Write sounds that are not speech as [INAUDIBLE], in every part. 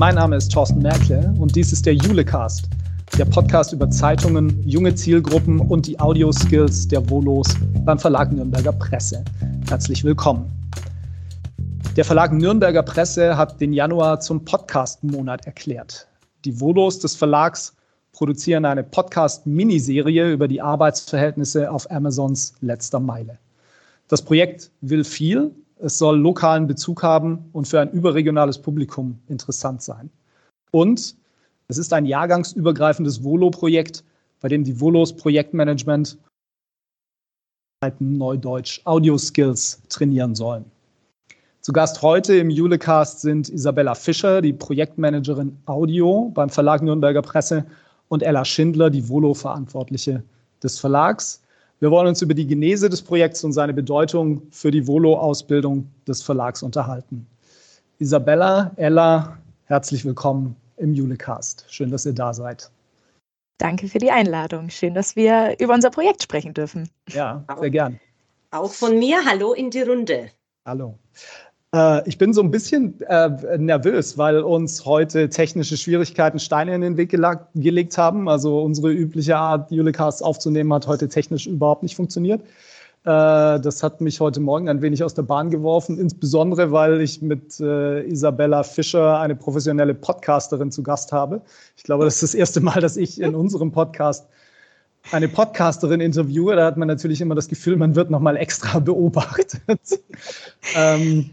Mein Name ist Thorsten Merkle und dies ist der Julecast, der Podcast über Zeitungen, junge Zielgruppen und die Audio-Skills der Volos beim Verlag Nürnberger Presse. Herzlich willkommen. Der Verlag Nürnberger Presse hat den Januar zum Podcast-Monat erklärt. Die Volos des Verlags produzieren eine Podcast-Miniserie über die Arbeitsverhältnisse auf Amazons letzter Meile. Das Projekt will viel, es soll lokalen Bezug haben und für ein überregionales Publikum interessant sein. Und es ist ein jahrgangsübergreifendes Volo-Projekt, bei dem die Volos Projektmanagement Neudeutsch Audio Skills trainieren sollen. Zu Gast heute im Julecast sind Isabella Fischer, die Projektmanagerin Audio beim Verlag Nürnberger Presse und Ella Schindler, die Volo-Verantwortliche des Verlags. Wir wollen uns über die Genese des Projekts und seine Bedeutung für die Volo-Ausbildung des Verlags unterhalten. Isabella, Ella, herzlich willkommen im Julecast. Schön, dass ihr da seid. Danke für die Einladung. Schön, dass wir über unser Projekt sprechen dürfen. Ja, sehr gern. Auch von mir, hallo in die Runde. Hallo. Äh, ich bin so ein bisschen äh, nervös, weil uns heute technische Schwierigkeiten Steine in den Weg gelegt haben. Also unsere übliche Art, Julecasts aufzunehmen, hat heute technisch überhaupt nicht funktioniert. Äh, das hat mich heute Morgen ein wenig aus der Bahn geworfen, insbesondere weil ich mit Isabella Fischer eine professionelle Podcasterin zu Gast habe. Ich glaube, das ist das erste Mal, dass ich in unserem Podcast eine Podcasterin interviewe, da hat man natürlich immer das Gefühl, man wird nochmal extra beobachtet. [LAUGHS] ähm,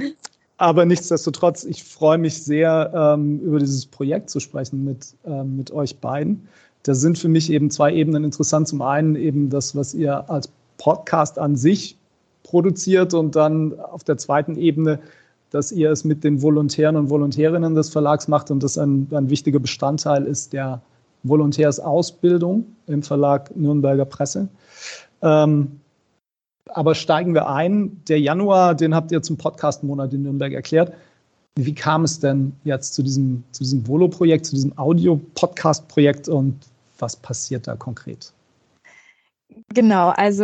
aber nichtsdestotrotz, ich freue mich sehr, ähm, über dieses Projekt zu sprechen mit, ähm, mit euch beiden. Da sind für mich eben zwei Ebenen interessant. Zum einen eben das, was ihr als Podcast an sich produziert und dann auf der zweiten Ebene, dass ihr es mit den Volontären und Volontärinnen des Verlags macht und das ein, ein wichtiger Bestandteil ist der Volontärsausbildung im Verlag Nürnberger Presse. Ähm, aber steigen wir ein. Der Januar, den habt ihr zum Podcast-Monat in Nürnberg erklärt. Wie kam es denn jetzt zu diesem, zu diesem Volo-Projekt, zu diesem Audio-Podcast-Projekt und was passiert da konkret? Genau, also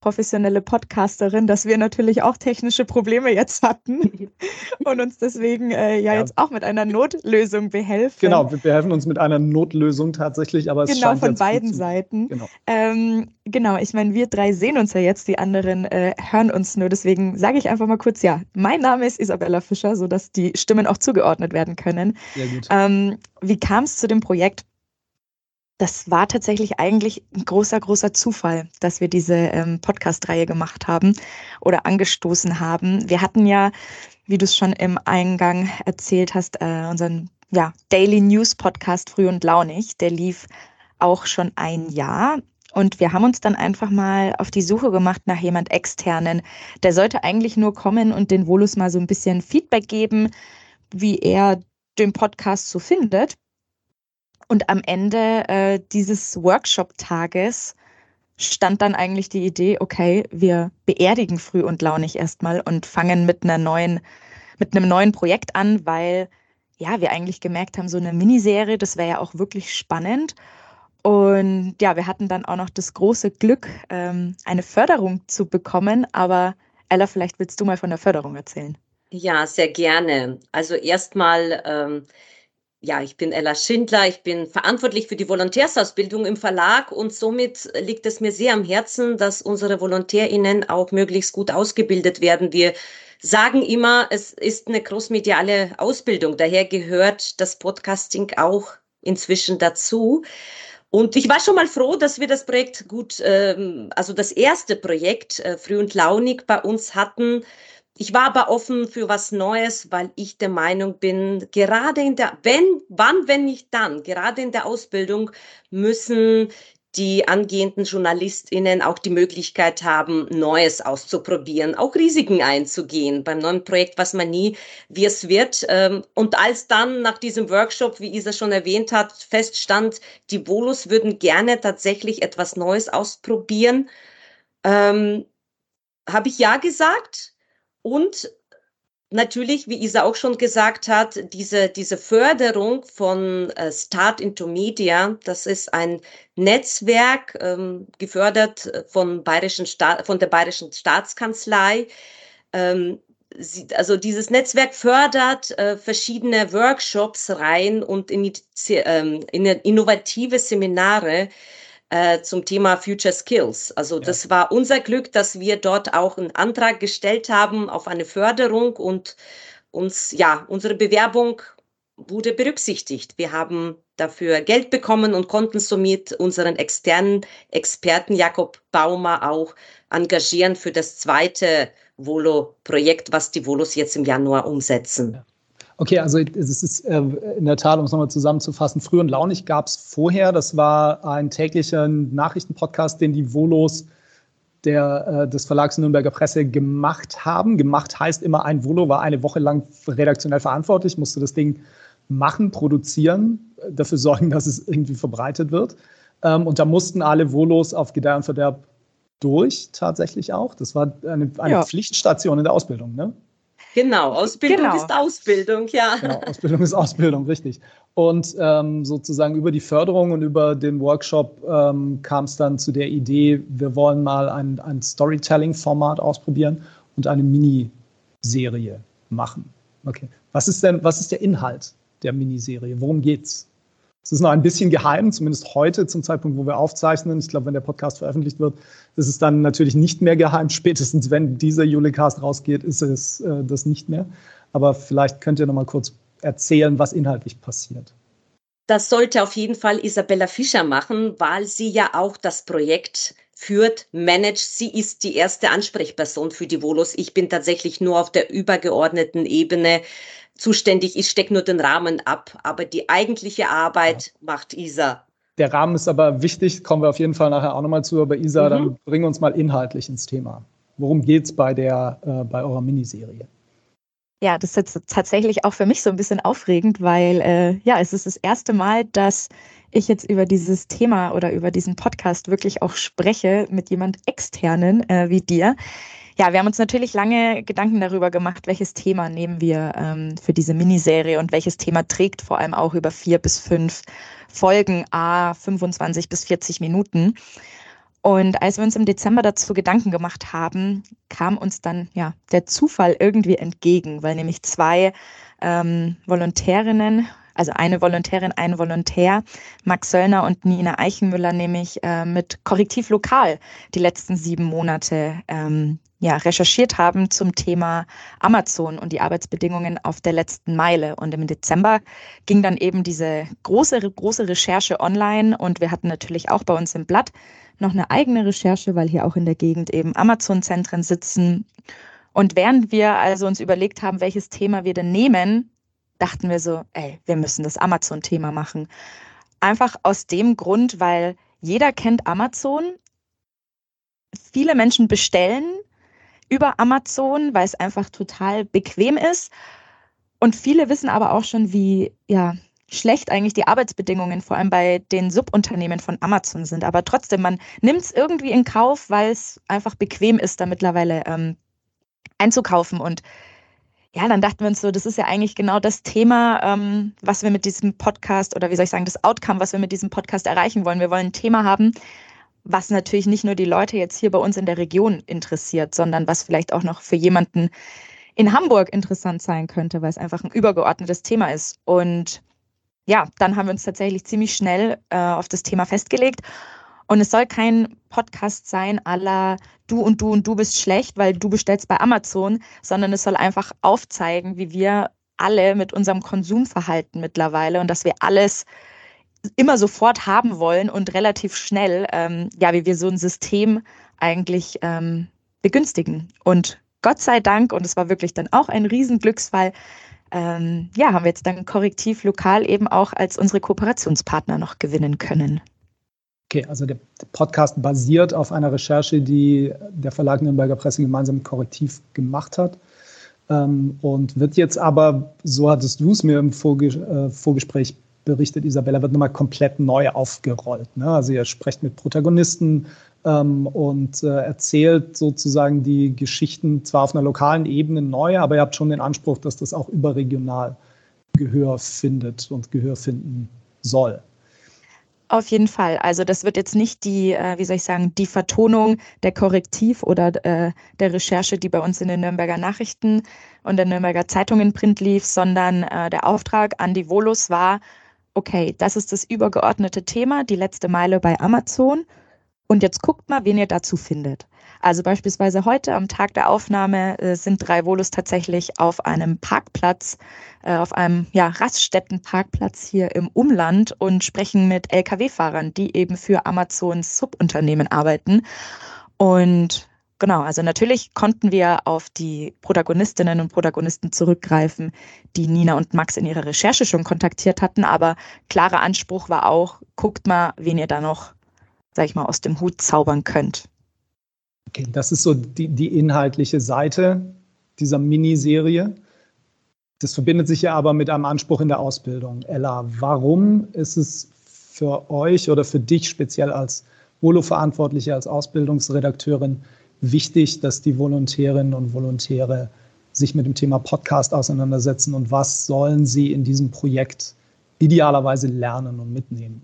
professionelle Podcasterin, dass wir natürlich auch technische Probleme jetzt hatten [LAUGHS] und uns deswegen äh, ja, ja, jetzt auch mit einer Notlösung behelfen. Genau, wir behelfen uns mit einer Notlösung tatsächlich, aber es genau von beiden Seiten. Genau. Ähm, genau, ich meine, wir drei sehen uns ja jetzt, die anderen äh, hören uns nur. Deswegen sage ich einfach mal kurz: Ja, mein Name ist Isabella Fischer, sodass die Stimmen auch zugeordnet werden können. Sehr gut. Ähm, wie kam es zu dem Projekt? Das war tatsächlich eigentlich ein großer, großer Zufall, dass wir diese ähm, Podcast-Reihe gemacht haben oder angestoßen haben. Wir hatten ja, wie du es schon im Eingang erzählt hast, äh, unseren ja, Daily News Podcast Früh und Launig. Der lief auch schon ein Jahr. Und wir haben uns dann einfach mal auf die Suche gemacht nach jemand externen. Der sollte eigentlich nur kommen und den Volus mal so ein bisschen Feedback geben, wie er den Podcast so findet. Und am Ende äh, dieses Workshop-Tages stand dann eigentlich die Idee, okay, wir beerdigen früh und launig erstmal und fangen mit einer neuen, mit einem neuen Projekt an, weil ja, wir eigentlich gemerkt haben, so eine Miniserie, das wäre ja auch wirklich spannend. Und ja, wir hatten dann auch noch das große Glück, ähm, eine Förderung zu bekommen. Aber Ella, vielleicht willst du mal von der Förderung erzählen. Ja, sehr gerne. Also erstmal ähm, ja, ich bin Ella Schindler, ich bin verantwortlich für die Volontärsausbildung im Verlag und somit liegt es mir sehr am Herzen, dass unsere VolontärInnen auch möglichst gut ausgebildet werden. Wir sagen immer, es ist eine großmediale Ausbildung, daher gehört das Podcasting auch inzwischen dazu. Und ich war schon mal froh, dass wir das Projekt gut, ähm, also das erste Projekt äh, Früh und Launig bei uns hatten ich war aber offen für was Neues, weil ich der Meinung bin, gerade in der, wenn, wann, wenn nicht dann, gerade in der Ausbildung müssen die angehenden JournalistInnen auch die Möglichkeit haben, Neues auszuprobieren, auch Risiken einzugehen beim neuen Projekt, was man nie, wie es wird. Ähm, und als dann nach diesem Workshop, wie Isa schon erwähnt hat, feststand, die Volus würden gerne tatsächlich etwas Neues ausprobieren, ähm, habe ich ja gesagt und natürlich, wie Isa auch schon gesagt hat, diese, diese Förderung von äh, Start into Media, das ist ein Netzwerk, ähm, gefördert von, Bayerischen von der Bayerischen Staatskanzlei. Ähm, sie, also dieses Netzwerk fördert äh, verschiedene Workshops rein und in, ähm, in innovative Seminare äh, zum Thema Future Skills. Also ja. das war unser Glück, dass wir dort auch einen Antrag gestellt haben auf eine Förderung und uns, ja, unsere Bewerbung wurde berücksichtigt. Wir haben dafür Geld bekommen und konnten somit unseren externen Experten Jakob Baumer auch engagieren für das zweite Volo-Projekt, was die Volos jetzt im Januar umsetzen. Okay, also es ist äh, in der Tat, um es nochmal zusammenzufassen, früh und launig gab es vorher. Das war ein täglicher Nachrichtenpodcast, den die Volos der, äh, des Verlags Nürnberger Presse gemacht haben. Gemacht heißt immer, ein Volo war eine Woche lang redaktionell verantwortlich, musste das Ding machen, produzieren, dafür sorgen, dass es irgendwie verbreitet wird. Ähm, und da mussten alle Volos auf Gedeih und Verderb durch, tatsächlich auch. Das war eine, eine ja. Pflichtstation in der Ausbildung, ne? Genau, Ausbildung genau. ist Ausbildung, ja. Genau, Ausbildung ist Ausbildung, richtig. Und ähm, sozusagen über die Förderung und über den Workshop ähm, kam es dann zu der Idee, wir wollen mal ein, ein Storytelling-Format ausprobieren und eine Miniserie machen. Okay. Was ist denn, was ist der Inhalt der Miniserie? Worum geht's? Es ist noch ein bisschen geheim, zumindest heute zum Zeitpunkt, wo wir aufzeichnen. Ich glaube, wenn der Podcast veröffentlicht wird, ist es dann natürlich nicht mehr geheim. [LAUGHS] Spätestens wenn dieser Julecast rausgeht, ist es äh, das nicht mehr. Aber vielleicht könnt ihr noch mal kurz erzählen, was inhaltlich passiert. Das sollte auf jeden Fall Isabella Fischer machen, weil sie ja auch das Projekt führt, managt. Sie ist die erste Ansprechperson für die Volos. Ich bin tatsächlich nur auf der übergeordneten Ebene zuständig. Ich stecke nur den Rahmen ab, aber die eigentliche Arbeit ja. macht Isa. Der Rahmen ist aber wichtig, kommen wir auf jeden Fall nachher auch nochmal zu. Aber Isa, mhm. dann bringen wir uns mal inhaltlich ins Thema. Worum geht es bei, äh, bei eurer Miniserie? Ja, das ist jetzt tatsächlich auch für mich so ein bisschen aufregend, weil äh, ja, es ist das erste Mal, dass ich jetzt über dieses Thema oder über diesen Podcast wirklich auch spreche mit jemand externen äh, wie dir. Ja, wir haben uns natürlich lange Gedanken darüber gemacht, welches Thema nehmen wir ähm, für diese Miniserie und welches Thema trägt vor allem auch über vier bis fünf Folgen, a 25 bis 40 Minuten. Und als wir uns im Dezember dazu Gedanken gemacht haben, kam uns dann ja der Zufall irgendwie entgegen, weil nämlich zwei ähm, Volontärinnen also eine Volontärin, ein Volontär, Max Söllner und Nina Eichenmüller, nämlich äh, mit Korrektiv Lokal die letzten sieben Monate ähm, ja, recherchiert haben zum Thema Amazon und die Arbeitsbedingungen auf der letzten Meile. Und im Dezember ging dann eben diese große, große Recherche online und wir hatten natürlich auch bei uns im Blatt noch eine eigene Recherche, weil hier auch in der Gegend eben Amazon-Zentren sitzen. Und während wir also uns überlegt haben, welches Thema wir denn nehmen, dachten wir so, ey, wir müssen das Amazon-Thema machen. Einfach aus dem Grund, weil jeder kennt Amazon. Viele Menschen bestellen über Amazon, weil es einfach total bequem ist. Und viele wissen aber auch schon, wie ja, schlecht eigentlich die Arbeitsbedingungen vor allem bei den Subunternehmen von Amazon sind. Aber trotzdem, man nimmt es irgendwie in Kauf, weil es einfach bequem ist, da mittlerweile ähm, einzukaufen. Und ja, dann dachten wir uns so, das ist ja eigentlich genau das Thema, ähm, was wir mit diesem Podcast oder wie soll ich sagen, das Outcome, was wir mit diesem Podcast erreichen wollen. Wir wollen ein Thema haben, was natürlich nicht nur die Leute jetzt hier bei uns in der Region interessiert, sondern was vielleicht auch noch für jemanden in Hamburg interessant sein könnte, weil es einfach ein übergeordnetes Thema ist. Und ja, dann haben wir uns tatsächlich ziemlich schnell äh, auf das Thema festgelegt und es soll kein Podcast sein aller du und du und du bist schlecht, weil du bestellst bei Amazon, sondern es soll einfach aufzeigen, wie wir alle mit unserem Konsumverhalten mittlerweile und dass wir alles immer sofort haben wollen und relativ schnell, ähm, ja, wie wir so ein System eigentlich ähm, begünstigen. Und Gott sei Dank, und es war wirklich dann auch ein Riesenglücksfall, ähm, ja, haben wir jetzt dann Korrektiv Lokal eben auch als unsere Kooperationspartner noch gewinnen können. Okay, also der Podcast basiert auf einer Recherche, die der Verlag Nürnberger Presse gemeinsam Korrektiv gemacht hat. Ähm, und wird jetzt aber, so hattest du es mir im Vorge äh, Vorgespräch berichtet, Isabella, wird nochmal komplett neu aufgerollt. Ne? Also ihr sprecht mit Protagonisten ähm, und äh, erzählt sozusagen die Geschichten zwar auf einer lokalen Ebene neu, aber ihr habt schon den Anspruch, dass das auch überregional Gehör findet und Gehör finden soll. Auf jeden Fall. Also das wird jetzt nicht die, äh, wie soll ich sagen, die Vertonung der Korrektiv oder äh, der Recherche, die bei uns in den Nürnberger Nachrichten und der Nürnberger Zeitung in Print lief, sondern äh, der Auftrag an die Volus war, okay, das ist das übergeordnete Thema, die letzte Meile bei Amazon. Und jetzt guckt mal, wen ihr dazu findet. Also beispielsweise heute am Tag der Aufnahme äh, sind drei Volus tatsächlich auf einem Parkplatz, äh, auf einem ja, Raststättenparkplatz hier im Umland und sprechen mit Lkw-Fahrern, die eben für Amazons Subunternehmen arbeiten. Und Genau, also natürlich konnten wir auf die Protagonistinnen und Protagonisten zurückgreifen, die Nina und Max in ihrer Recherche schon kontaktiert hatten, aber klarer Anspruch war auch, guckt mal, wen ihr da noch, sag ich mal, aus dem Hut zaubern könnt. Okay, das ist so die, die inhaltliche Seite dieser Miniserie. Das verbindet sich ja aber mit einem Anspruch in der Ausbildung. Ella, warum ist es für euch oder für dich speziell als Volo-Verantwortliche, als Ausbildungsredakteurin wichtig, dass die Volontärinnen und Volontäre sich mit dem Thema Podcast auseinandersetzen und was sollen sie in diesem Projekt idealerweise lernen und mitnehmen?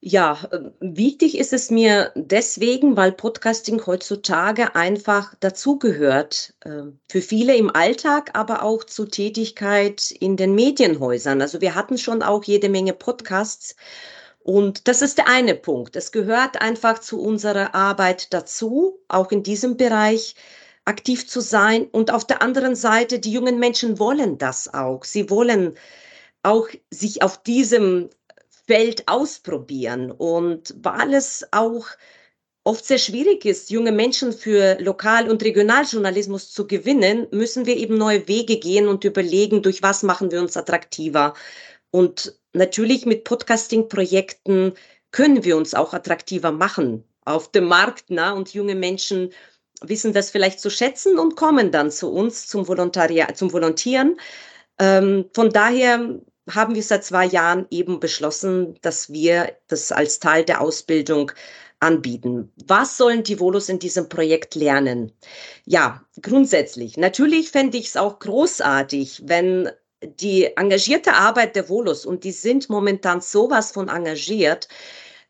Ja, wichtig ist es mir deswegen, weil Podcasting heutzutage einfach dazugehört. Äh, für viele im Alltag, aber auch zur Tätigkeit in den Medienhäusern. Also wir hatten schon auch jede Menge Podcasts und das ist der eine Punkt. Es gehört einfach zu unserer Arbeit dazu, auch in diesem Bereich aktiv zu sein. Und auf der anderen Seite, die jungen Menschen wollen das auch. Sie wollen auch sich auf diesem Feld ausprobieren. Und weil es auch oft sehr schwierig ist, junge Menschen für Lokal- und Regionaljournalismus zu gewinnen, müssen wir eben neue Wege gehen und überlegen, durch was machen wir uns attraktiver. Und natürlich mit Podcasting-Projekten können wir uns auch attraktiver machen auf dem Markt. Na? Und junge Menschen wissen das vielleicht zu schätzen und kommen dann zu uns zum, Volontariat, zum Volontieren. Ähm, von daher haben wir seit zwei Jahren eben beschlossen, dass wir das als Teil der Ausbildung anbieten. Was sollen die Volos in diesem Projekt lernen? Ja, grundsätzlich. Natürlich fände ich es auch großartig, wenn die engagierte Arbeit der Volos, und die sind momentan sowas von engagiert,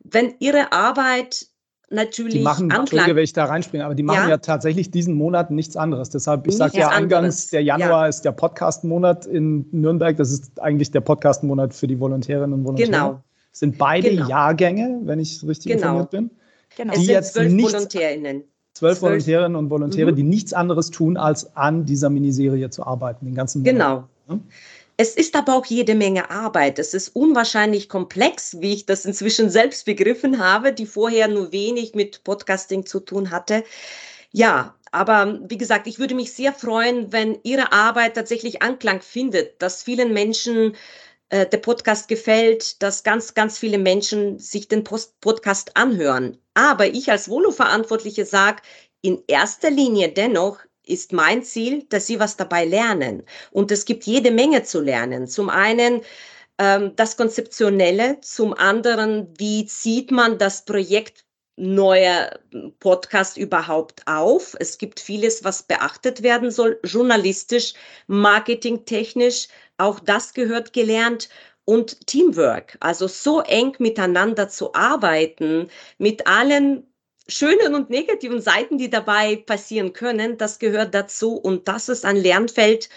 wenn ihre Arbeit natürlich die machen, Anklang, wenn ich da reinspringe, aber die machen ja, ja tatsächlich diesen Monat nichts anderes. Deshalb, ich sage ja eingangs, der Januar ja. ist der Podcast-Monat in Nürnberg. Das ist eigentlich der Podcast-Monat für die Volontärinnen und Volontäre. Genau. Das sind beide genau. Jahrgänge, wenn ich richtig genau. informiert bin. Genau. Die es sind jetzt zwölf nichts, VolontärInnen. Zwölf Volontärinnen und Volontäre, mhm. die nichts anderes tun, als an dieser Miniserie zu arbeiten, den ganzen Monat. Genau. Es ist aber auch jede Menge Arbeit. Es ist unwahrscheinlich komplex, wie ich das inzwischen selbst begriffen habe, die vorher nur wenig mit Podcasting zu tun hatte. Ja, aber wie gesagt, ich würde mich sehr freuen, wenn Ihre Arbeit tatsächlich Anklang findet, dass vielen Menschen äh, der Podcast gefällt, dass ganz, ganz viele Menschen sich den Post Podcast anhören. Aber ich als Volo-Verantwortliche sage, in erster Linie dennoch, ist mein Ziel, dass Sie was dabei lernen. Und es gibt jede Menge zu lernen. Zum einen ähm, das Konzeptionelle, zum anderen, wie zieht man das Projekt neuer Podcast überhaupt auf. Es gibt vieles, was beachtet werden soll, journalistisch, marketingtechnisch. Auch das gehört gelernt. Und Teamwork, also so eng miteinander zu arbeiten, mit allen schönen und negativen Seiten, die dabei passieren können, das gehört dazu und das ist ein Lernfeld,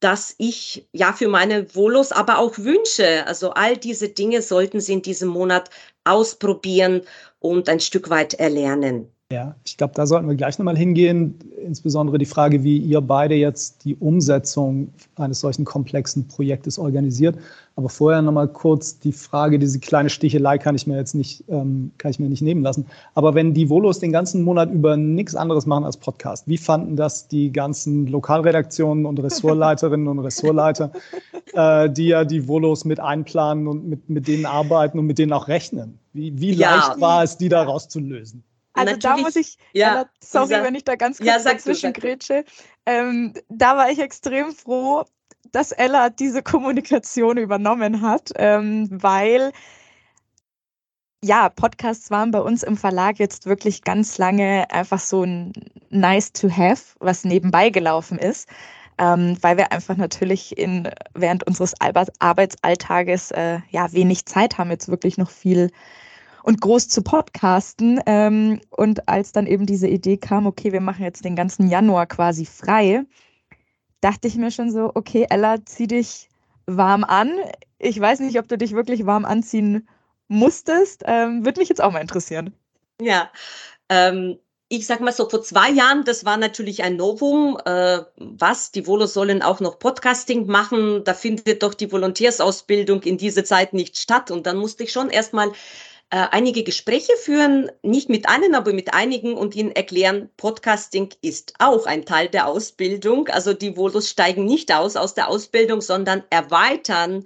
das ich ja für meine Volos aber auch wünsche. Also all diese Dinge sollten Sie in diesem Monat ausprobieren und ein Stück weit erlernen. Ja, ich glaube, da sollten wir gleich nochmal hingehen. Insbesondere die Frage, wie ihr beide jetzt die Umsetzung eines solchen komplexen Projektes organisiert. Aber vorher nochmal kurz die Frage, diese kleine Stichelei kann ich mir jetzt nicht, ähm, kann ich mir nicht nehmen lassen. Aber wenn die Volos den ganzen Monat über nichts anderes machen als Podcast, wie fanden das die ganzen Lokalredaktionen und Ressortleiterinnen und Ressortleiter, äh, die ja die Volos mit einplanen und mit, mit denen arbeiten und mit denen auch rechnen? Wie, wie ja. leicht war es, die da rauszulösen? Also da muss ich, ja, sorry, wenn ich da ganz kurz ja, dazwischen grätsche, ähm, da war ich extrem froh, dass Ella diese [LAUGHS] Kommunikation übernommen hat, ähm, weil ja, Podcasts waren bei uns im Verlag jetzt wirklich ganz lange einfach so ein nice to have, was nebenbei gelaufen ist. ähm, weil wir einfach natürlich in, während unseres Arbeitsalltages äh, ja wenig Zeit haben, jetzt wirklich noch viel und groß zu podcasten. Ähm, und als dann eben diese Idee kam, okay, wir machen jetzt den ganzen Januar quasi frei, dachte ich mir schon so, okay, Ella, zieh dich warm an. Ich weiß nicht, ob du dich wirklich warm anziehen musstest. Ähm, Würde mich jetzt auch mal interessieren. Ja, ähm, ich sag mal so, vor zwei Jahren, das war natürlich ein Novum. Äh, was? Die Volo sollen auch noch Podcasting machen. Da findet doch die Volontärsausbildung in dieser Zeit nicht statt. Und dann musste ich schon erstmal äh, einige Gespräche führen, nicht mit allen, aber mit einigen und ihnen erklären, Podcasting ist auch ein Teil der Ausbildung. Also die Volos steigen nicht aus aus der Ausbildung, sondern erweitern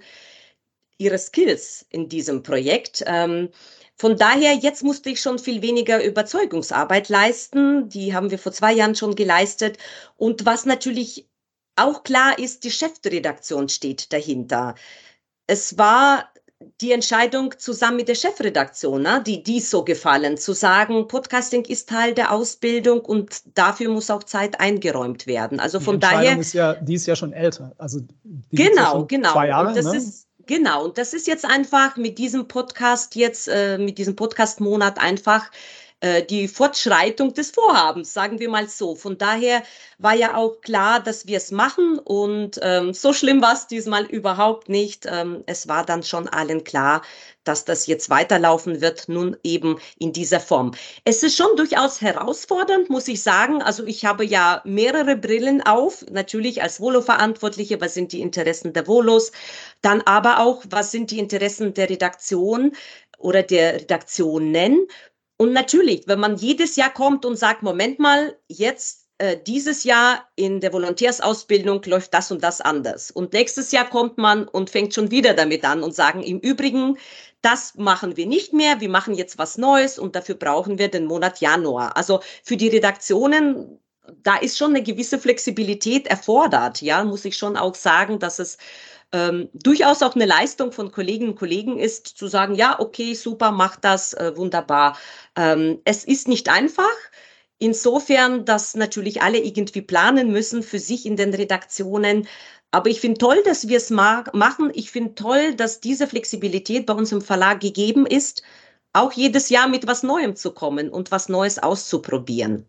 ihre Skills in diesem Projekt. Ähm, von daher, jetzt musste ich schon viel weniger Überzeugungsarbeit leisten. Die haben wir vor zwei Jahren schon geleistet. Und was natürlich auch klar ist, die Chefredaktion steht dahinter. Es war die Entscheidung zusammen mit der Chefredaktion, ne, die dies so gefallen, zu sagen, Podcasting ist Teil der Ausbildung und dafür muss auch Zeit eingeräumt werden. Also von die daher. Ist ja, die ist ja schon älter. Also genau, ja genau. Zwei Jahre, und das ne? ist Genau, und das ist jetzt einfach mit diesem Podcast jetzt, äh, mit diesem Podcast-Monat einfach äh, die Fortschreitung des Vorhabens, sagen wir mal so. Von daher war ja auch klar, dass wir es machen und ähm, so schlimm war es diesmal überhaupt nicht. Ähm, es war dann schon allen klar, dass das jetzt weiterlaufen wird, nun eben in dieser Form. Es ist schon durchaus herausfordernd, muss ich sagen. Also ich habe ja mehrere Brillen auf, natürlich als Volo-Verantwortliche, was sind die Interessen der Volos, dann aber auch, was sind die Interessen der Redaktion oder der Redaktionen. Und natürlich, wenn man jedes Jahr kommt und sagt, Moment mal, jetzt äh, dieses Jahr in der Volontärsausbildung läuft das und das anders. Und nächstes Jahr kommt man und fängt schon wieder damit an und sagen, im Übrigen, das machen wir nicht mehr, wir machen jetzt was Neues und dafür brauchen wir den Monat Januar. Also für die Redaktionen, da ist schon eine gewisse Flexibilität erfordert. Ja, muss ich schon auch sagen, dass es ähm, durchaus auch eine Leistung von Kolleginnen und Kollegen ist, zu sagen, ja, okay, super, mach das, äh, wunderbar. Ähm, es ist nicht einfach. Insofern, dass natürlich alle irgendwie planen müssen für sich in den Redaktionen. Aber ich finde toll, dass wir es machen. Ich finde toll, dass diese Flexibilität bei uns im Verlag gegeben ist, auch jedes Jahr mit was Neuem zu kommen und was Neues auszuprobieren.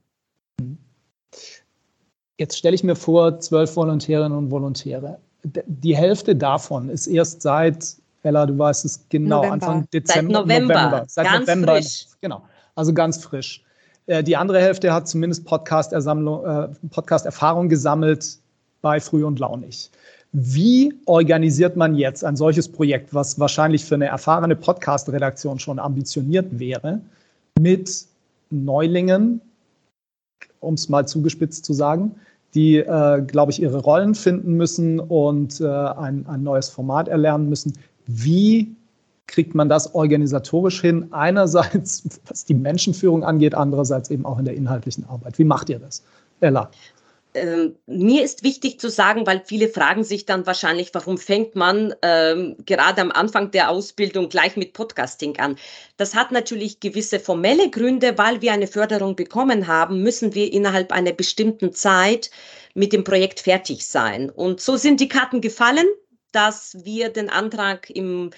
Jetzt stelle ich mir vor, zwölf Volontärinnen und Volontäre. Die Hälfte davon ist erst seit, Ella, du weißt es genau, November. Anfang Dezember. Seit November. November. Seit ganz November. frisch. Genau, also ganz frisch. Äh, die andere Hälfte hat zumindest Podcast-Erfahrung äh, Podcast gesammelt bei Früh und Launig. Wie organisiert man jetzt ein solches Projekt, was wahrscheinlich für eine erfahrene Podcast-Redaktion schon ambitioniert wäre, mit Neulingen, um es mal zugespitzt zu sagen, die, äh, glaube ich, ihre Rollen finden müssen und äh, ein, ein neues Format erlernen müssen. Wie kriegt man das organisatorisch hin? Einerseits, [LAUGHS] was die Menschenführung angeht, andererseits eben auch in der inhaltlichen Arbeit. Wie macht ihr das? Ella. Ähm, mir ist wichtig zu sagen, weil viele fragen sich dann wahrscheinlich, warum fängt man ähm, gerade am Anfang der Ausbildung gleich mit Podcasting an? Das hat natürlich gewisse formelle Gründe, weil wir eine Förderung bekommen haben, müssen wir innerhalb einer bestimmten Zeit mit dem Projekt fertig sein. Und so sind die Karten gefallen, dass wir den Antrag im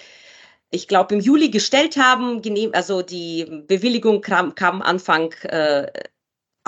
ich glaube, im Juli gestellt haben. Also die Bewilligung kam, kam Anfang äh,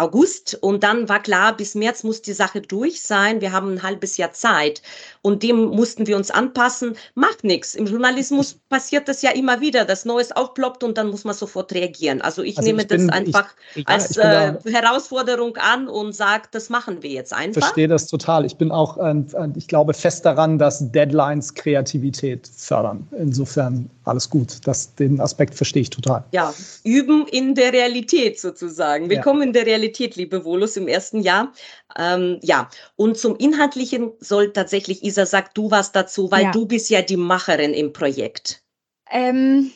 August und dann war klar, bis März muss die Sache durch sein. Wir haben ein halbes Jahr Zeit und dem mussten wir uns anpassen. Macht nichts. Im Journalismus [LAUGHS] passiert das ja immer wieder, dass Neues aufploppt und dann muss man sofort reagieren. Also ich also nehme ich bin, das einfach ich, ja, als äh, Herausforderung an und sage, das machen wir jetzt einfach. Ich verstehe das total. Ich bin auch, äh, ich glaube fest daran, dass Deadlines Kreativität fördern. Insofern alles gut. Das, den Aspekt verstehe ich total. Ja, üben in der Realität sozusagen. Willkommen ja. in der Realität liebe Volus, im ersten Jahr. Ähm, ja, und zum Inhaltlichen soll tatsächlich, Isa, sag du was dazu, weil ja. du bist ja die Macherin im Projekt. Ähm,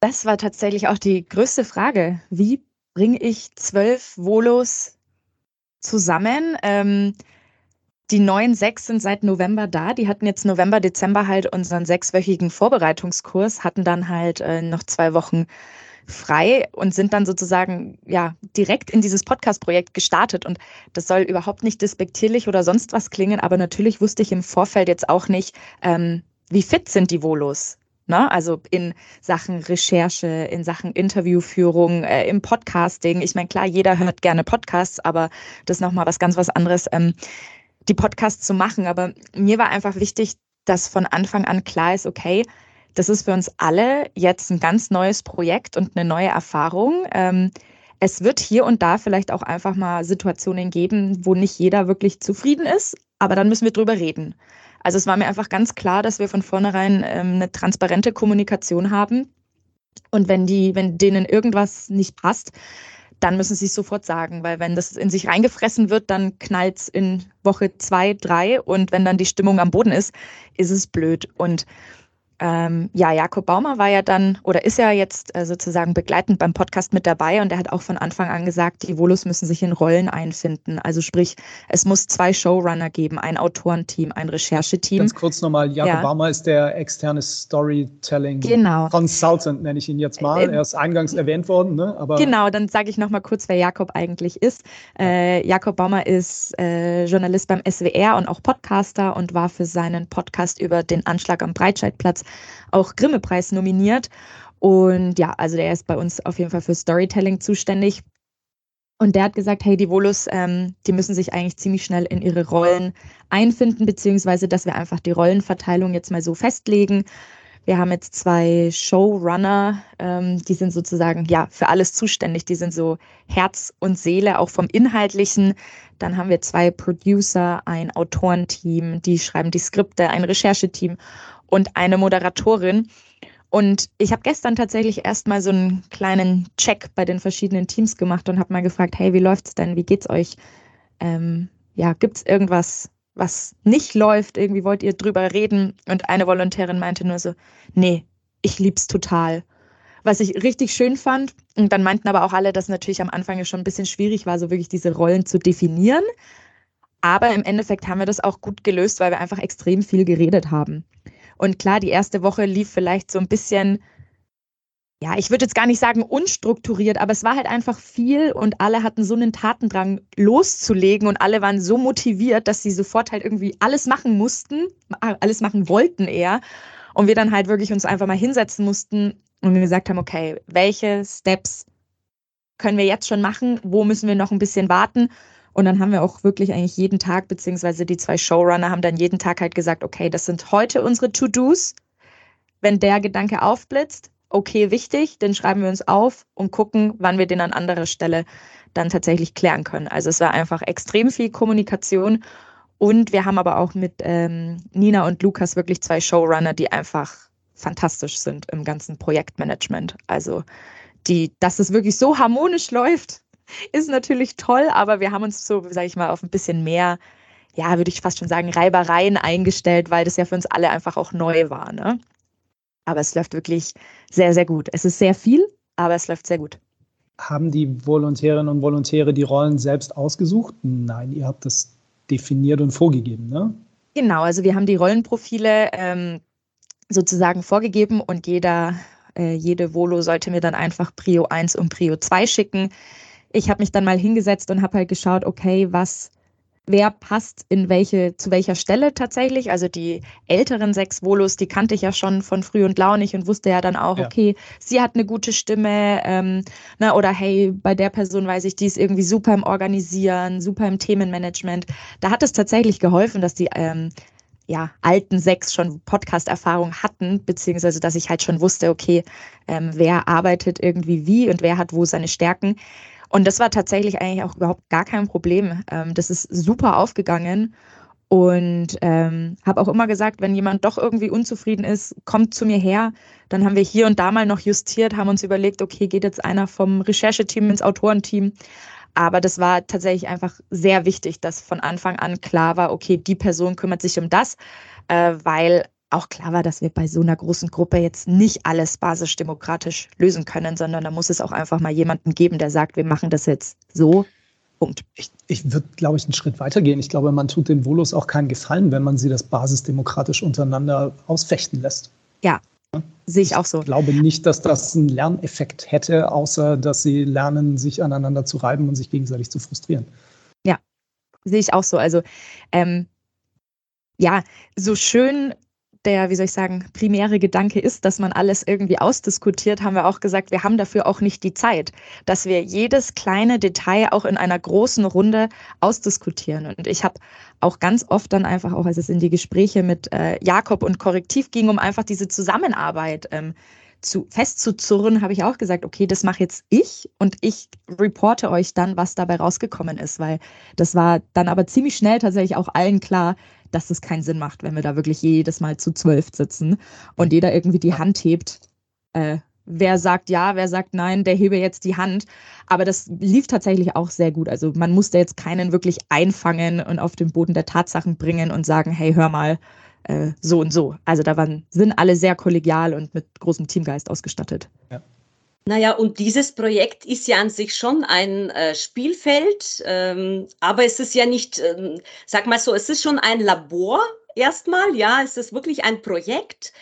das war tatsächlich auch die größte Frage. Wie bringe ich zwölf Volos zusammen? Ähm, die neuen sechs sind seit November da. Die hatten jetzt November, Dezember halt unseren sechswöchigen Vorbereitungskurs, hatten dann halt äh, noch zwei Wochen frei und sind dann sozusagen ja direkt in dieses Podcast-Projekt gestartet. Und das soll überhaupt nicht despektierlich oder sonst was klingen, aber natürlich wusste ich im Vorfeld jetzt auch nicht, ähm, wie fit sind die Volos. Ne? Also in Sachen Recherche, in Sachen Interviewführung, äh, im Podcasting. Ich meine, klar, jeder hört gerne Podcasts, aber das ist nochmal was ganz was anderes, ähm, die Podcasts zu machen. Aber mir war einfach wichtig, dass von Anfang an klar ist, okay, das ist für uns alle jetzt ein ganz neues Projekt und eine neue Erfahrung. Ähm, es wird hier und da vielleicht auch einfach mal Situationen geben, wo nicht jeder wirklich zufrieden ist, aber dann müssen wir drüber reden. Also es war mir einfach ganz klar, dass wir von vornherein ähm, eine transparente Kommunikation haben. Und wenn die, wenn denen irgendwas nicht passt, dann müssen sie es sofort sagen, weil wenn das in sich reingefressen wird, dann knallt es in Woche zwei, drei und wenn dann die Stimmung am Boden ist, ist es blöd. Und ähm, ja, Jakob Baumer war ja dann oder ist ja jetzt äh, sozusagen begleitend beim Podcast mit dabei und er hat auch von Anfang an gesagt, die Volus müssen sich in Rollen einfinden. Also sprich, es muss zwei Showrunner geben, ein Autorenteam, ein Rechercheteam. Ganz kurz nochmal, Jakob ja. Baumer ist der externe Storytelling genau. Consultant, nenne ich ihn jetzt mal. Äh, er ist eingangs erwähnt worden, ne? Aber genau, dann sage ich nochmal kurz, wer Jakob eigentlich ist. Äh, Jakob Baumer ist äh, Journalist beim SWR und auch Podcaster und war für seinen Podcast über den Anschlag am Breitscheidplatz auch Grimme-Preis nominiert. Und ja, also der ist bei uns auf jeden Fall für Storytelling zuständig. Und der hat gesagt, hey, die Volus, ähm, die müssen sich eigentlich ziemlich schnell in ihre Rollen einfinden, beziehungsweise dass wir einfach die Rollenverteilung jetzt mal so festlegen. Wir haben jetzt zwei Showrunner, ähm, die sind sozusagen ja für alles zuständig. Die sind so Herz und Seele auch vom Inhaltlichen. Dann haben wir zwei Producer, ein Autorenteam, die schreiben die Skripte, ein Rechercheteam und eine Moderatorin. Und ich habe gestern tatsächlich erstmal so einen kleinen Check bei den verschiedenen Teams gemacht und habe mal gefragt, hey, wie läuft's denn? Wie geht's euch? Ähm, ja, gibt's irgendwas, was nicht läuft? Irgendwie wollt ihr drüber reden? Und eine Volontärin meinte nur so, nee, ich lieb's total. Was ich richtig schön fand. Und dann meinten aber auch alle, dass natürlich am Anfang schon ein bisschen schwierig war, so wirklich diese Rollen zu definieren. Aber im Endeffekt haben wir das auch gut gelöst, weil wir einfach extrem viel geredet haben. Und klar, die erste Woche lief vielleicht so ein bisschen, ja, ich würde jetzt gar nicht sagen unstrukturiert, aber es war halt einfach viel und alle hatten so einen Tatendrang loszulegen und alle waren so motiviert, dass sie sofort halt irgendwie alles machen mussten, alles machen wollten eher. Und wir dann halt wirklich uns einfach mal hinsetzen mussten und wir gesagt haben, okay, welche Steps können wir jetzt schon machen? Wo müssen wir noch ein bisschen warten? Und dann haben wir auch wirklich eigentlich jeden Tag, beziehungsweise die zwei Showrunner haben dann jeden Tag halt gesagt, okay, das sind heute unsere To-Dos. Wenn der Gedanke aufblitzt, okay, wichtig, den schreiben wir uns auf und gucken, wann wir den an anderer Stelle dann tatsächlich klären können. Also es war einfach extrem viel Kommunikation und wir haben aber auch mit ähm, Nina und Lukas wirklich zwei Showrunner, die einfach fantastisch sind im ganzen Projektmanagement. Also die, dass es wirklich so harmonisch läuft, ist natürlich toll, aber wir haben uns so, sage ich mal, auf ein bisschen mehr, ja, würde ich fast schon sagen, Reibereien eingestellt, weil das ja für uns alle einfach auch neu war. Ne? Aber es läuft wirklich sehr, sehr gut. Es ist sehr viel, aber es läuft sehr gut. Haben die Volontärinnen und Volontäre die Rollen selbst ausgesucht? Nein, ihr habt das definiert und vorgegeben, ne? Genau, also wir haben die Rollenprofile ähm, sozusagen vorgegeben und jeder, äh, jede Volo sollte mir dann einfach Prio 1 und Prio 2 schicken ich habe mich dann mal hingesetzt und habe halt geschaut, okay, was, wer passt in welche, zu welcher Stelle tatsächlich. Also die älteren sechs Volos, die kannte ich ja schon von früh und launig und wusste ja dann auch, ja. okay, sie hat eine gute Stimme, ähm, na, ne, oder hey, bei der Person weiß ich, die ist irgendwie super im Organisieren, super im Themenmanagement. Da hat es tatsächlich geholfen, dass die ähm, ja, alten sechs schon Podcast-Erfahrung hatten, beziehungsweise dass ich halt schon wusste, okay, ähm, wer arbeitet irgendwie wie und wer hat wo seine Stärken. Und das war tatsächlich eigentlich auch überhaupt gar kein Problem. Ähm, das ist super aufgegangen. Und ähm, habe auch immer gesagt, wenn jemand doch irgendwie unzufrieden ist, kommt zu mir her. Dann haben wir hier und da mal noch justiert, haben uns überlegt, okay, geht jetzt einer vom Rechercheteam ins Autorenteam. Aber das war tatsächlich einfach sehr wichtig, dass von Anfang an klar war, okay, die Person kümmert sich um das, äh, weil auch klar war, dass wir bei so einer großen Gruppe jetzt nicht alles basisdemokratisch lösen können, sondern da muss es auch einfach mal jemanden geben, der sagt, wir machen das jetzt so. Punkt. Ich, ich würde, glaube ich, einen Schritt weiter gehen. Ich glaube, man tut den Volos auch keinen Gefallen, wenn man sie das basisdemokratisch untereinander ausfechten lässt. Ja, Sehe ich auch so. Ich glaube nicht, dass das einen Lerneffekt hätte, außer dass sie lernen, sich aneinander zu reiben und sich gegenseitig zu frustrieren. Ja, sehe ich auch so. Also ähm, ja, so schön der, wie soll ich sagen, primäre Gedanke ist, dass man alles irgendwie ausdiskutiert, haben wir auch gesagt, wir haben dafür auch nicht die Zeit, dass wir jedes kleine Detail auch in einer großen Runde ausdiskutieren. Und ich habe auch ganz oft dann einfach, auch als es in die Gespräche mit äh, Jakob und Korrektiv ging, um einfach diese Zusammenarbeit ähm, zu, festzuzurren, habe ich auch gesagt, okay, das mache jetzt ich und ich reporte euch dann, was dabei rausgekommen ist, weil das war dann aber ziemlich schnell tatsächlich auch allen klar, dass es keinen Sinn macht, wenn wir da wirklich jedes Mal zu zwölf sitzen und jeder irgendwie die Hand hebt. Äh, wer sagt ja, wer sagt nein, der hebe jetzt die Hand. Aber das lief tatsächlich auch sehr gut. Also man musste jetzt keinen wirklich einfangen und auf den Boden der Tatsachen bringen und sagen, hey, hör mal, äh, so und so. Also da waren, sind alle sehr kollegial und mit großem Teamgeist ausgestattet. Ja. Naja, und dieses Projekt ist ja an sich schon ein äh, Spielfeld, ähm, aber es ist ja nicht, ähm, sag mal so, es ist schon ein Labor erstmal, ja, es ist wirklich ein Projekt,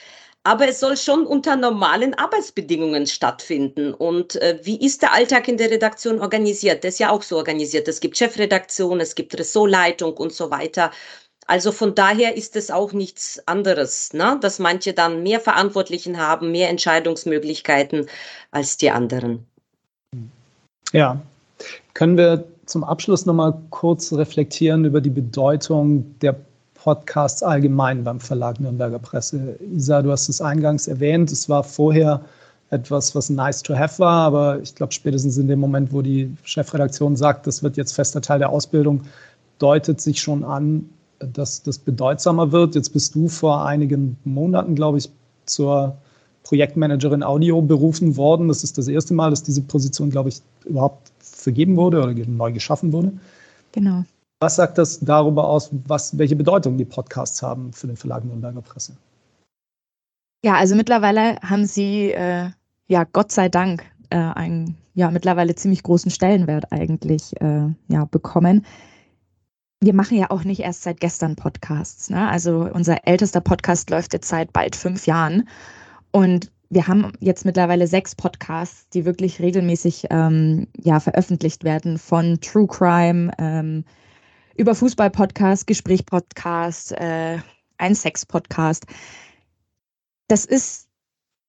aber es soll schon unter normalen Arbeitsbedingungen stattfinden. Und äh, wie ist der Alltag in der Redaktion organisiert? Das ist ja auch so organisiert. Es gibt Chefredaktion, es gibt Ressortleitung und so weiter. Also von daher ist es auch nichts anderes, ne? dass manche dann mehr Verantwortlichen haben, mehr Entscheidungsmöglichkeiten als die anderen. Ja, können wir zum Abschluss nochmal kurz reflektieren über die Bedeutung der Podcasts allgemein beim Verlag Nürnberger Presse. Isa, du hast es eingangs erwähnt, es war vorher etwas, was nice to have war, aber ich glaube, spätestens in dem Moment, wo die Chefredaktion sagt, das wird jetzt fester Teil der Ausbildung, deutet sich schon an, dass das bedeutsamer wird. Jetzt bist du vor einigen Monaten, glaube ich, zur Projektmanagerin Audio berufen worden. Das ist das erste Mal, dass diese Position, glaube ich, überhaupt vergeben wurde oder neu geschaffen wurde. Genau. Was sagt das darüber aus, was, welche Bedeutung die Podcasts haben für den Verlag Nürnberger Presse? Ja, also mittlerweile haben sie, äh, ja, Gott sei Dank, äh, einen ja, mittlerweile ziemlich großen Stellenwert eigentlich äh, ja, bekommen wir machen ja auch nicht erst seit gestern Podcasts. Ne? Also unser ältester Podcast läuft jetzt seit bald fünf Jahren. Und wir haben jetzt mittlerweile sechs Podcasts, die wirklich regelmäßig ähm, ja, veröffentlicht werden, von True Crime ähm, über Fußball-Podcast, Gespräch-Podcast, äh, ein Sex-Podcast. Das ist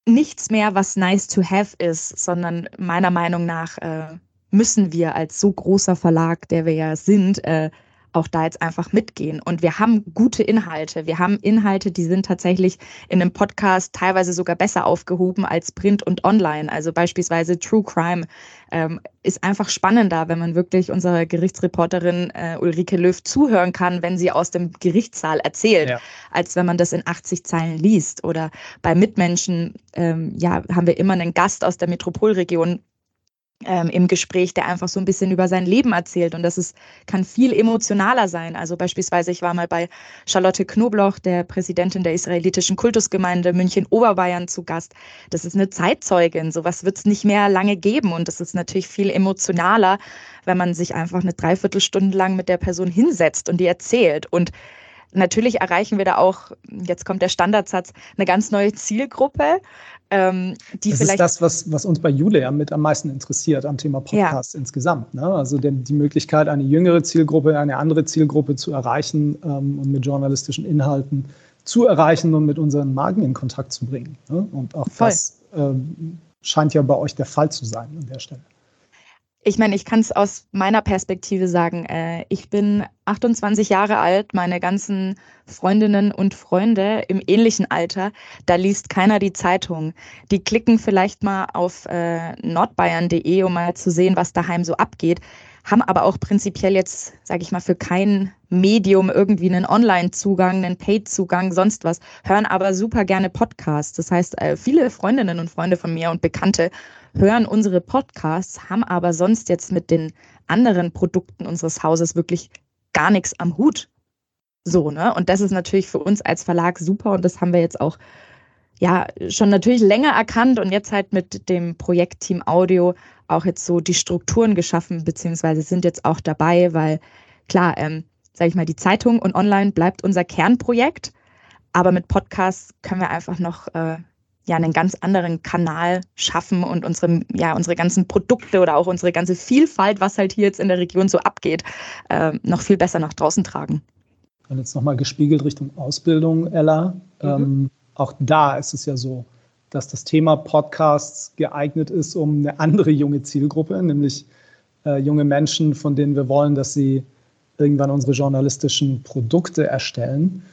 nichts mehr, was nice to have ist, sondern meiner Meinung nach äh, müssen wir als so großer Verlag, der wir ja sind, äh, auch da jetzt einfach mitgehen. Und wir haben gute Inhalte. Wir haben Inhalte, die sind tatsächlich in einem Podcast teilweise sogar besser aufgehoben als Print und Online. Also beispielsweise True Crime ähm, ist einfach spannender, wenn man wirklich unserer Gerichtsreporterin äh, Ulrike Löw zuhören kann, wenn sie aus dem Gerichtssaal erzählt, ja. als wenn man das in 80 Zeilen liest. Oder bei Mitmenschen ähm, ja, haben wir immer einen Gast aus der Metropolregion ähm, im Gespräch, der einfach so ein bisschen über sein Leben erzählt. Und das ist, kann viel emotionaler sein. Also beispielsweise, ich war mal bei Charlotte Knobloch, der Präsidentin der israelitischen Kultusgemeinde München-Oberbayern zu Gast. Das ist eine Zeitzeugin. Sowas wird es nicht mehr lange geben. Und das ist natürlich viel emotionaler, wenn man sich einfach eine Dreiviertelstunde lang mit der Person hinsetzt und die erzählt. Und Natürlich erreichen wir da auch, jetzt kommt der Standardsatz, eine ganz neue Zielgruppe. Ähm, die das vielleicht ist das, was, was uns bei Julia mit am meisten interessiert am Thema Podcast ja. insgesamt. Ne? Also der, die Möglichkeit, eine jüngere Zielgruppe, eine andere Zielgruppe zu erreichen ähm, und mit journalistischen Inhalten zu erreichen und mit unseren Marken in Kontakt zu bringen. Ne? Und auch Voll. das ähm, scheint ja bei euch der Fall zu sein an der Stelle ich meine, ich kann es aus meiner Perspektive sagen. Äh, ich bin 28 Jahre alt, meine ganzen Freundinnen und Freunde im ähnlichen Alter, da liest keiner die Zeitung. Die klicken vielleicht mal auf äh, nordbayern.de, um mal zu sehen, was daheim so abgeht, haben aber auch prinzipiell jetzt, sage ich mal, für kein Medium irgendwie einen Online-Zugang, einen Paid-Zugang, sonst was, hören aber super gerne Podcasts. Das heißt, äh, viele Freundinnen und Freunde von mir und Bekannte hören unsere Podcasts, haben aber sonst jetzt mit den anderen Produkten unseres Hauses wirklich gar nichts am Hut. So, ne? Und das ist natürlich für uns als Verlag super und das haben wir jetzt auch ja schon natürlich länger erkannt und jetzt halt mit dem Projektteam Audio auch jetzt so die Strukturen geschaffen, beziehungsweise sind jetzt auch dabei, weil klar, ähm, sage ich mal, die Zeitung und online bleibt unser Kernprojekt, aber mit Podcasts können wir einfach noch äh, ja einen ganz anderen Kanal schaffen und unsere, ja, unsere ganzen Produkte oder auch unsere ganze Vielfalt, was halt hier jetzt in der Region so abgeht, äh, noch viel besser nach draußen tragen. Und jetzt nochmal gespiegelt Richtung Ausbildung, Ella. Mhm. Ähm, auch da ist es ja so, dass das Thema Podcasts geeignet ist, um eine andere junge Zielgruppe, nämlich äh, junge Menschen, von denen wir wollen, dass sie irgendwann unsere journalistischen Produkte erstellen,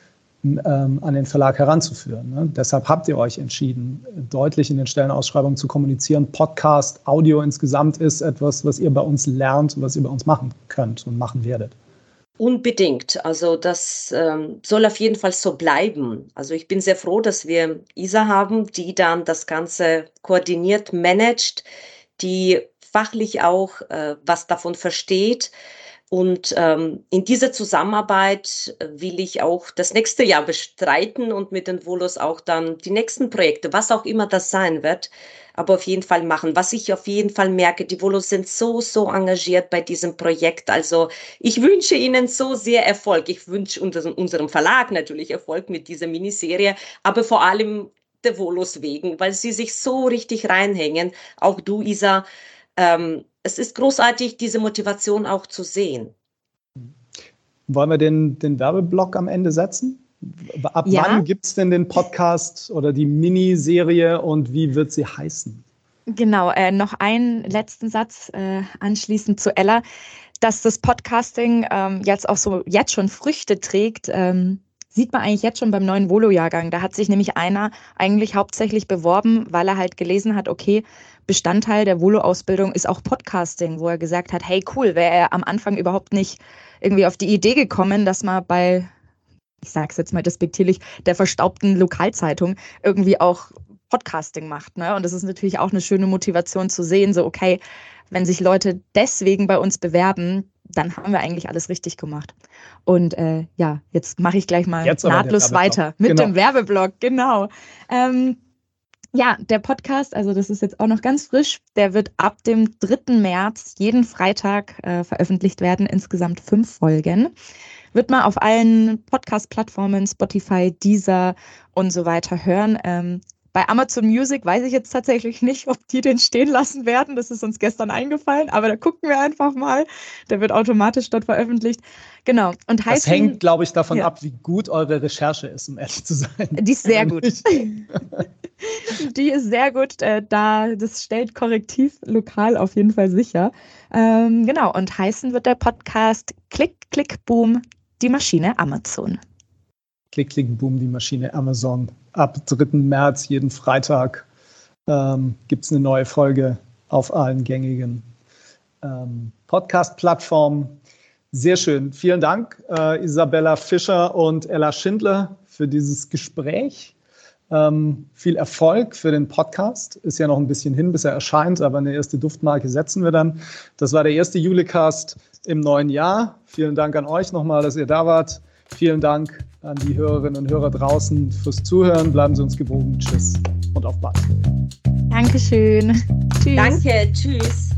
ähm, an den Verlag heranzuführen. Ne? Deshalb habt ihr euch entschieden, deutlich in den Stellenausschreibungen zu kommunizieren. Podcast, Audio insgesamt ist etwas, was ihr bei uns lernt und was ihr bei uns machen könnt und machen werdet. Unbedingt. Also das ähm, soll auf jeden Fall so bleiben. Also ich bin sehr froh, dass wir Isa haben, die dann das Ganze koordiniert, managt, die fachlich auch äh, was davon versteht und ähm, in dieser Zusammenarbeit will ich auch das nächste Jahr bestreiten und mit den Volos auch dann die nächsten Projekte, was auch immer das sein wird, aber auf jeden Fall machen. Was ich auf jeden Fall merke, die Volos sind so, so engagiert bei diesem Projekt. Also ich wünsche Ihnen so sehr Erfolg. Ich wünsche unserem Verlag natürlich Erfolg mit dieser Miniserie, aber vor allem der Volos wegen, weil sie sich so richtig reinhängen. Auch du, Isa, ähm, es ist großartig, diese Motivation auch zu sehen. Wollen wir den, den Werbeblock am Ende setzen? Ab ja. wann gibt es denn den Podcast oder die Miniserie und wie wird sie heißen? Genau, äh, noch einen letzten Satz äh, anschließend zu Ella, dass das Podcasting ähm, jetzt auch so jetzt schon Früchte trägt. Ähm, sieht man eigentlich jetzt schon beim neuen Volo-Jahrgang. Da hat sich nämlich einer eigentlich hauptsächlich beworben, weil er halt gelesen hat, okay, Bestandteil der Volo-Ausbildung ist auch Podcasting, wo er gesagt hat, hey cool, wäre er am Anfang überhaupt nicht irgendwie auf die Idee gekommen, dass man bei, ich sag's jetzt mal despektierlich, der verstaubten Lokalzeitung irgendwie auch Podcasting macht. Ne? Und das ist natürlich auch eine schöne Motivation zu sehen, so okay, wenn sich Leute deswegen bei uns bewerben, dann haben wir eigentlich alles richtig gemacht. Und äh, ja, jetzt mache ich gleich mal nahtlos weiter mit genau. dem Werbeblock, genau. Ähm, ja, der Podcast, also das ist jetzt auch noch ganz frisch, der wird ab dem 3. März jeden Freitag äh, veröffentlicht werden, insgesamt fünf Folgen. Wird man auf allen Podcast-Plattformen, Spotify, Deezer und so weiter hören. Ähm, bei Amazon Music weiß ich jetzt tatsächlich nicht, ob die den stehen lassen werden. Das ist uns gestern eingefallen, aber da gucken wir einfach mal. Der wird automatisch dort veröffentlicht. Genau. Und heißt, das hängt, glaube ich, davon ja. ab, wie gut eure Recherche ist, um ehrlich zu sein. Die ist sehr gut. [LAUGHS] die ist sehr gut. Äh, da das stellt korrektiv lokal auf jeden Fall sicher. Ähm, genau. Und heißen wird der Podcast Klick, Klick, Boom, die Maschine Amazon. Klick, Klick, Boom, die Maschine Amazon ab 3. März jeden Freitag ähm, gibt es eine neue Folge auf allen gängigen ähm, Podcast-Plattformen. Sehr schön. Vielen Dank, äh, Isabella Fischer und Ella Schindler, für dieses Gespräch. Ähm, viel Erfolg für den Podcast. Ist ja noch ein bisschen hin, bis er erscheint, aber eine erste Duftmarke setzen wir dann. Das war der erste Julecast im neuen Jahr. Vielen Dank an euch nochmal, dass ihr da wart. Vielen Dank an die Hörerinnen und Hörer draußen fürs Zuhören. Bleiben Sie uns gewogen. Tschüss und auf bald. Dankeschön. Tschüss. Danke. Tschüss.